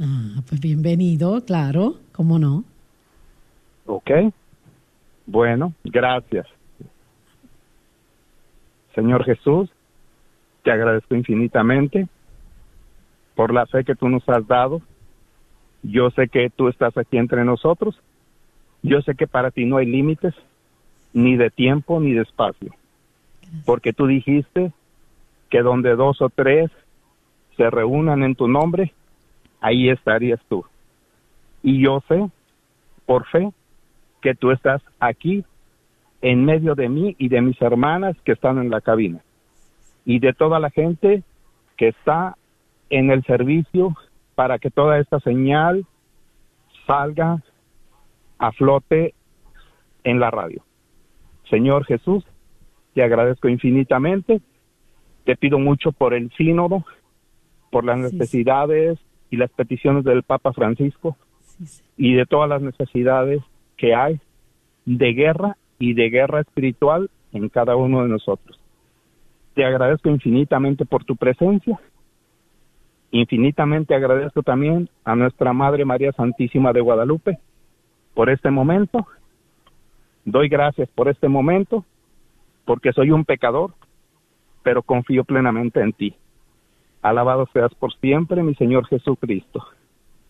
Ah, pues bienvenido, claro, ¿cómo no? Ok. Bueno, gracias. Señor Jesús, te agradezco infinitamente por la fe que tú nos has dado. Yo sé que tú estás aquí entre nosotros. Yo sé que para ti no hay límites. ni de tiempo, ni de espacio. Porque tú dijiste que donde dos o tres se reúnan en tu nombre, ahí estarías tú. Y yo sé, por fe, que tú estás aquí en medio de mí y de mis hermanas que están en la cabina. Y de toda la gente que está en el servicio para que toda esta señal salga a flote en la radio. Señor Jesús, te agradezco infinitamente. Te pido mucho por el sínodo, por las necesidades y las peticiones del Papa Francisco y de todas las necesidades que hay de guerra y de guerra espiritual en cada uno de nosotros. Te agradezco infinitamente por tu presencia. Infinitamente agradezco también a nuestra Madre María Santísima de Guadalupe por este momento. Doy gracias por este momento porque soy un pecador, pero confío plenamente en ti. Alabado seas por siempre, mi Señor Jesucristo.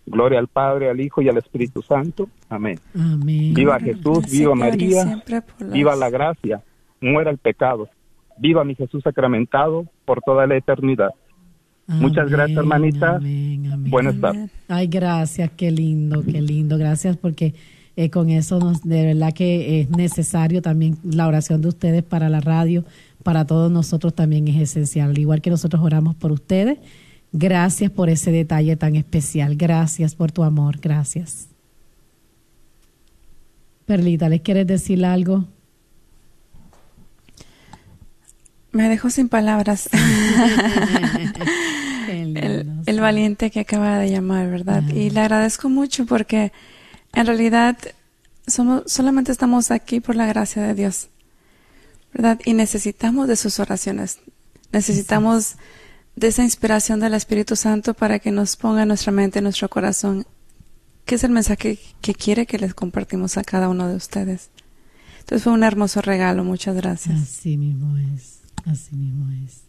Gloria al Padre, al Hijo y al Espíritu Santo. Amén. Viva Jesús, viva María, viva la gracia, muera el pecado. Viva mi Jesús sacramentado por toda la eternidad. Muchas gracias, hermanita. Buenas tardes. Ay, gracias, qué lindo, qué lindo. Gracias porque eh, con eso nos, de verdad que es necesario también la oración de ustedes para la radio, para todos nosotros también es esencial. Igual que nosotros oramos por ustedes Gracias por ese detalle tan especial. Gracias por tu amor. Gracias. Perlita, ¿les quieres decir algo? Me dejó sin palabras. [laughs] [laughs] el, valiente que acaba de llamar, ¿verdad? Y le agradezco mucho porque en realidad somos, solamente estamos aquí por la gracia de Dios, ¿verdad? Y necesitamos de sus oraciones. Necesitamos de esa inspiración del Espíritu Santo para que nos ponga en nuestra mente, en nuestro corazón, qué es el mensaje que quiere que les compartimos a cada uno de ustedes. Entonces fue un hermoso regalo, muchas gracias. Así mismo es, así mismo es.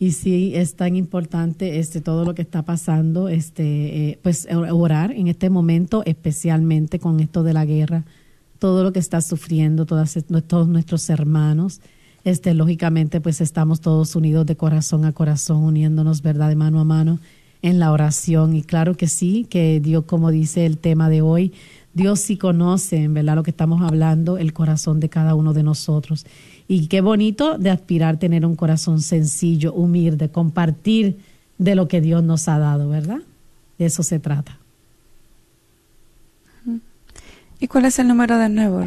Y sí, es tan importante este todo lo que está pasando, este, eh, pues orar en este momento, especialmente con esto de la guerra, todo lo que está sufriendo todas, todos nuestros hermanos, este, lógicamente, pues estamos todos unidos de corazón a corazón, uniéndonos, ¿verdad?, de mano a mano en la oración. Y claro que sí, que Dios, como dice el tema de hoy, Dios sí conoce, en verdad, lo que estamos hablando, el corazón de cada uno de nosotros. Y qué bonito de aspirar tener un corazón sencillo, humilde, compartir de lo que Dios nos ha dado, ¿verdad? De eso se trata. ¿Y cuál es el número de nuevo,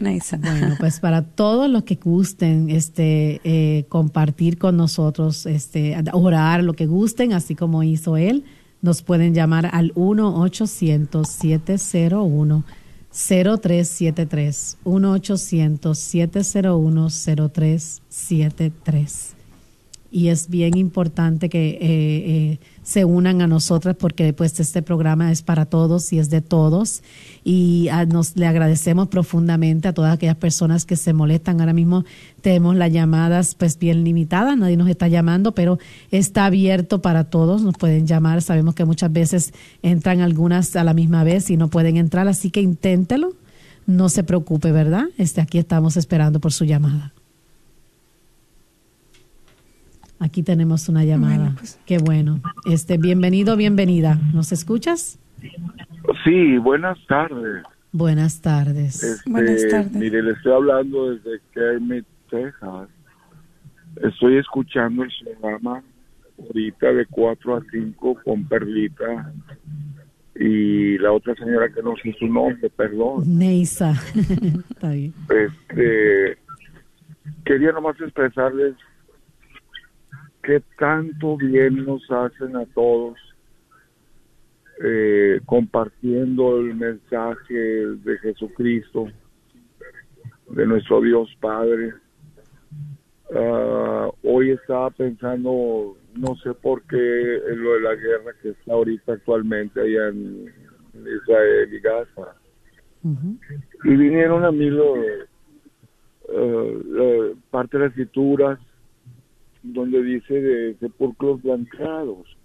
bueno, pues para todos los que gusten este, eh, compartir con nosotros, este, orar, lo que gusten, así como hizo él, nos pueden llamar al 1-800-701-0373. 1-800-701-0373 y es bien importante que eh, eh, se unan a nosotras porque después este programa es para todos y es de todos. Y nos le agradecemos profundamente a todas aquellas personas que se molestan. Ahora mismo tenemos las llamadas pues bien limitadas. Nadie nos está llamando pero está abierto para todos. Nos pueden llamar. Sabemos que muchas veces entran algunas a la misma vez y no pueden entrar así que inténtelo. No se preocupe verdad este aquí estamos esperando por su llamada Aquí tenemos una llamada. Pues. Qué bueno. Este, bienvenido, bienvenida. ¿Nos escuchas? Sí, buenas tardes. Buenas tardes. Este, buenas tardes. Mire, le estoy hablando desde Kermit, Texas. Estoy escuchando el programa ahorita de 4 a 5 con Perlita y la otra señora que no sé su nombre, perdón. Neisa. [laughs] Está bien. Este, quería nomás expresarles que tanto bien nos hacen a todos eh, compartiendo el mensaje de Jesucristo, de nuestro Dios Padre. Ah, hoy estaba pensando, no sé por qué, en lo de la guerra que está ahorita actualmente allá en Israel y Gaza. Y vinieron a mí lo, uh, parte de las escrituras donde dice de sepulcros blanqueados.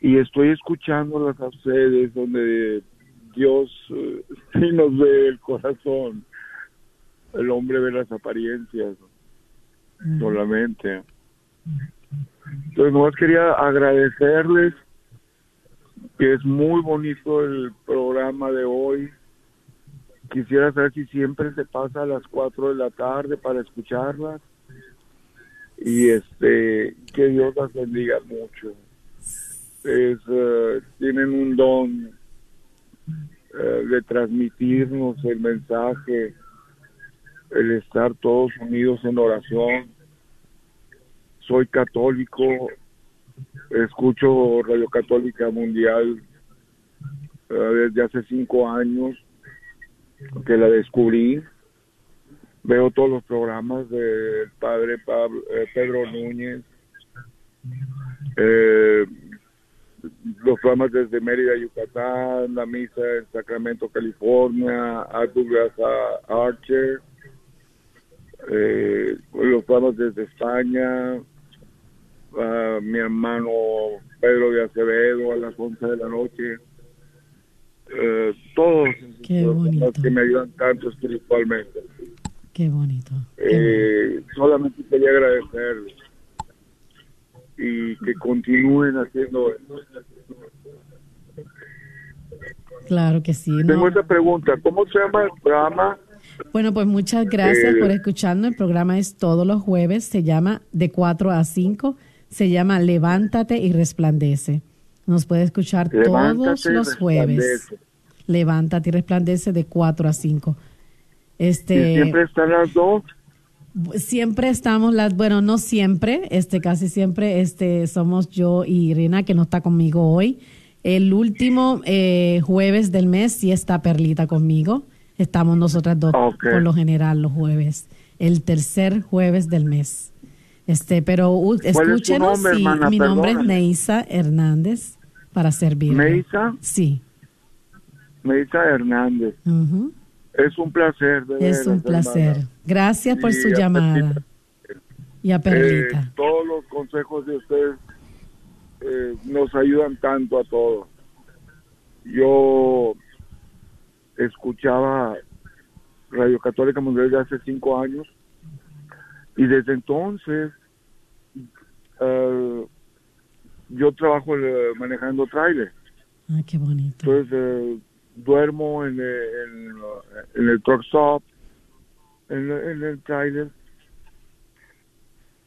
Y estoy escuchando las ustedes donde Dios eh, [laughs] sí nos ve el corazón, el hombre ve las apariencias solamente. Entonces, nomás quería agradecerles que es muy bonito el programa de hoy. Quisiera saber si siempre se pasa a las 4 de la tarde para escucharlas. Y este, que Dios las bendiga mucho. Es, eh, tienen un don eh, de transmitirnos el mensaje, el estar todos unidos en oración. Soy católico, escucho Radio Católica Mundial eh, desde hace cinco años que la descubrí. Veo todos los programas del padre Pablo, eh, Pedro Núñez, eh, los programas desde Mérida, Yucatán, la misa en Sacramento, California, a Douglas Archer, eh, los programas desde España, a mi hermano Pedro de Acevedo a las 11 de la noche. Eh, todos bonito. que me ayudan tanto espiritualmente. Qué bonito. Eh, solamente quería agradecerles y que continúen haciendo eso. Claro que sí. Tengo ¿no? esta pregunta, ¿cómo se llama el programa? Bueno, pues muchas gracias Eh, por escucharnos. El programa es todos los jueves, se llama de 4 a 5, se llama Levántate y Resplandece. Nos puede escuchar todos los jueves. Levántate y Resplandece de 4 a 5. Este, ¿Y siempre están las dos? siempre estamos las, bueno, no siempre, este casi siempre este somos yo y Irina que no está conmigo hoy. El último eh, jueves del mes sí está Perlita conmigo. Estamos nosotras dos por lo general los jueves. El tercer jueves del mes. Este, pero uh, escúchenos. nombre, sí, hermana? mi nombre es. Neisa Hernández para servirle. Meisa, Sí. Meisa Hernández. Es un placer. de Es un placer. hermana. Gracias por Y su llamada. Perlita. Y a Perlita. Eh, todos los consejos de ustedes eh, nos ayudan tanto a todos. Yo escuchaba Radio Católica Mundial de hace cinco años y desde entonces eh, yo trabajo manejando trailer. Ah, qué bonito. Entonces eh, duermo en, el- en, en el truck stop, en, en el trailer.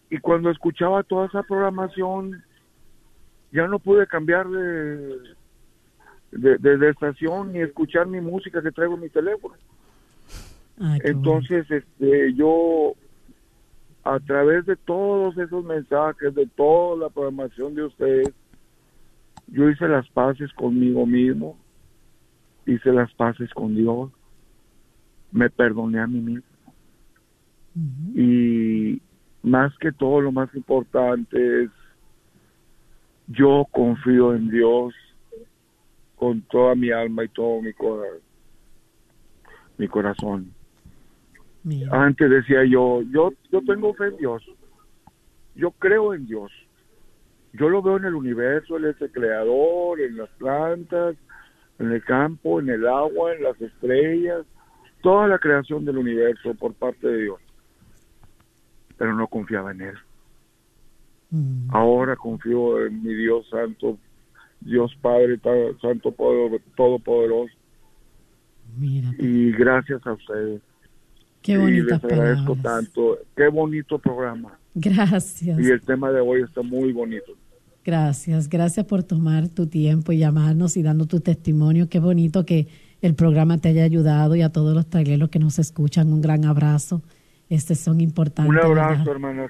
Y cuando escuchaba toda esa programación, ya no pude cambiar de, de, de- de estación ni escuchar mi música que traigo en mi teléfono. Ah, Entonces, este, yo, a través de todos esos mensajes, de toda la programación de ustedes, yo hice las paces conmigo mismo, hice las paces con Dios, me perdoné a mí mismo. Y más que todo, lo más importante es, yo confío en Dios con toda mi alma y todo mi, cora- mi corazón. Mira. Antes decía yo, yo, yo tengo fe en Dios. Yo creo en Dios. Yo lo veo en el universo, Él es el creador, en las plantas, en el campo, en el agua, en las estrellas, toda la creación del universo por parte de Dios. Pero no confiaba en Él. Mm. Ahora confío en mi Dios Santo, Dios Padre Santo Poder- Todopoderoso. Mira, Y gracias a ustedes. qué y bonitas les agradezco palabras. tanto. Qué bonito programa. Gracias, Y el tema de hoy está muy bonito. Gracias, gracias por tomar tu tiempo y llamarnos y dando tu testimonio. Qué bonito que el programa te haya ayudado y a todos los traileros que nos escuchan, un gran abrazo. Este son importantes. Un abrazo.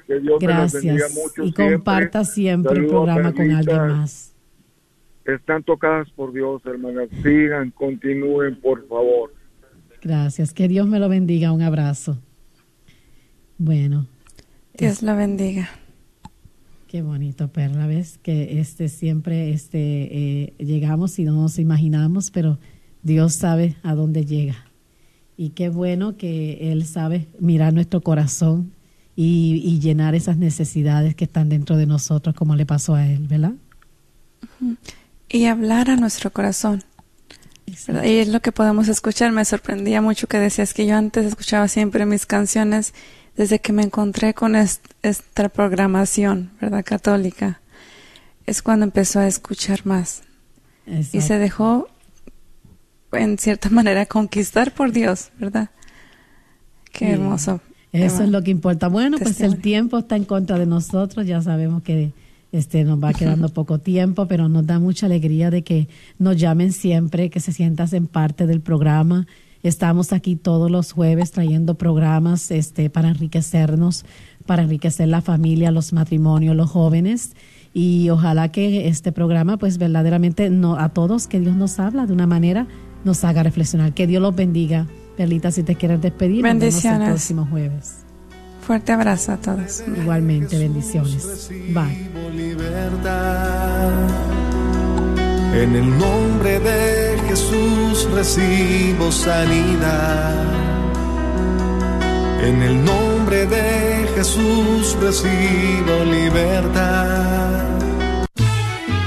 Que Dios Gracias. mucho. Y siempre. comparta siempre el programa con alguien más. Están tocadas por Dios, hermanas. Sigan, continúen, por favor. Gracias. Que Dios me lo bendiga. Un abrazo. Bueno, Dios la bendiga. Qué bonito, Perla, ves que este siempre este eh, llegamos y no nos imaginamos, pero Dios sabe a dónde llega. Y qué bueno que Él sabe mirar nuestro corazón y, y llenar esas necesidades que están dentro de nosotros, como le pasó a Él, ¿verdad? Y hablar a nuestro corazón. Y es lo que podemos escuchar. Me sorprendía mucho que decías que yo antes escuchaba siempre mis canciones desde que me encontré con esta programación, ¿verdad? Católica. Es cuando empezó a escuchar más. Y se dejó, en cierta [laughs] manera, conquistar por Dios, ¿verdad? Qué hermoso. Eso es lo que importa. Bueno, pues el tiempo está en contra de nosotros. Ya sabemos que este, nos va quedando poco tiempo, pero nos da mucha alegría de que nos llamen siempre, que se sientas en parte del programa. Estamos aquí todos los jueves trayendo programas este, para enriquecernos, para enriquecer la familia, los matrimonios, los jóvenes. Y ojalá que este programa, pues verdaderamente no, a todos, que Dios nos habla de una manera, nos haga reflexionar. Que Dios los bendiga. Perlita, si te quieres despedir, bendiciones. el próximo jueves. Fuerte abrazo a todos. Igualmente, bendiciones. Bye. En el nombre de Jesús recibo sanidad. En el nombre de Jesús recibo libertad.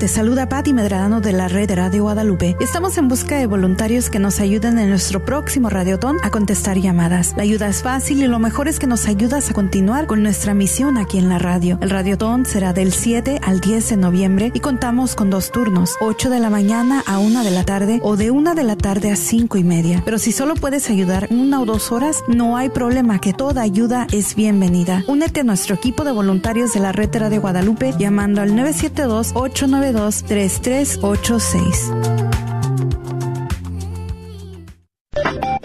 Te saluda Patti Medrano de la red Radio Guadalupe. Estamos en busca de voluntarios que nos ayuden en nuestro próximo Radiotón a contestar llamadas. La ayuda es fácil y lo mejor es que nos ayudas a continuar con nuestra misión aquí en la radio. El Radiotón será del 7 al 10 de noviembre y contamos con dos turnos, 8 de la mañana a 1 de la tarde o de 1 de la tarde a 5 y media. Pero si solo puedes ayudar una o dos horas, no hay problema que toda ayuda es bienvenida. Únete a nuestro equipo de voluntarios de la red Radio Guadalupe llamando al 972 8 892-3386.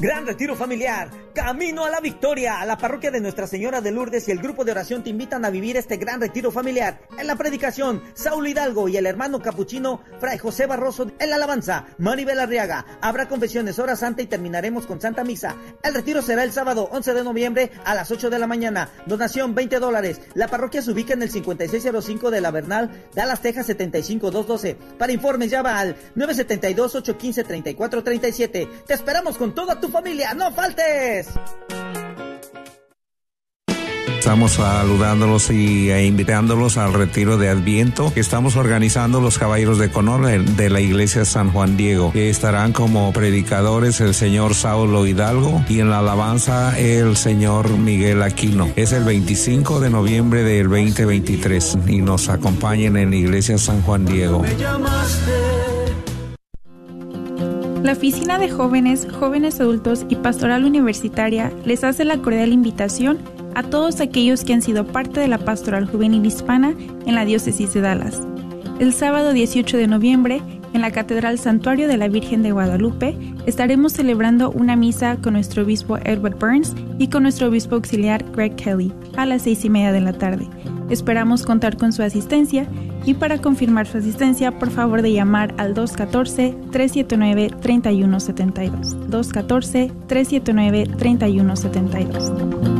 Gran retiro familiar, camino a la victoria. La parroquia de Nuestra Señora de Lourdes y el grupo de oración te invitan a vivir este gran retiro familiar. En la predicación, Saulo Hidalgo y el hermano capuchino, Fray José Barroso. En la alabanza, Maribel Arriaga. Habrá confesiones, hora santa y terminaremos con Santa Misa. El retiro será el sábado 11 de noviembre a las 8 de la mañana. Donación 20 dólares. La parroquia se ubica en el 5605 de la Bernal, Dallas, Texas 75212. Para informes, llama al 972-815-3437. Te esperamos con toda tu familia, no faltes. Estamos saludándolos y e invitándolos al retiro de Adviento que estamos organizando los Caballeros de Conor de la Iglesia San Juan Diego. Que estarán como predicadores el señor Saulo Hidalgo y en la alabanza el señor Miguel Aquino. Es el 25 de noviembre del 2023 y nos acompañen en la Iglesia San Juan Diego. La Oficina de Jóvenes, Jóvenes Adultos y Pastoral Universitaria les hace la cordial invitación a todos aquellos que han sido parte de la Pastoral Juvenil Hispana en la Diócesis de Dallas. El sábado 18 de noviembre, en la Catedral Santuario de la Virgen de Guadalupe, estaremos celebrando una misa con nuestro obispo Edward Burns y con nuestro obispo auxiliar Greg Kelly a las seis y media de la tarde. Esperamos contar con su asistencia y para confirmar su asistencia, por favor de llamar al 214-379-3172. 214-379-3172.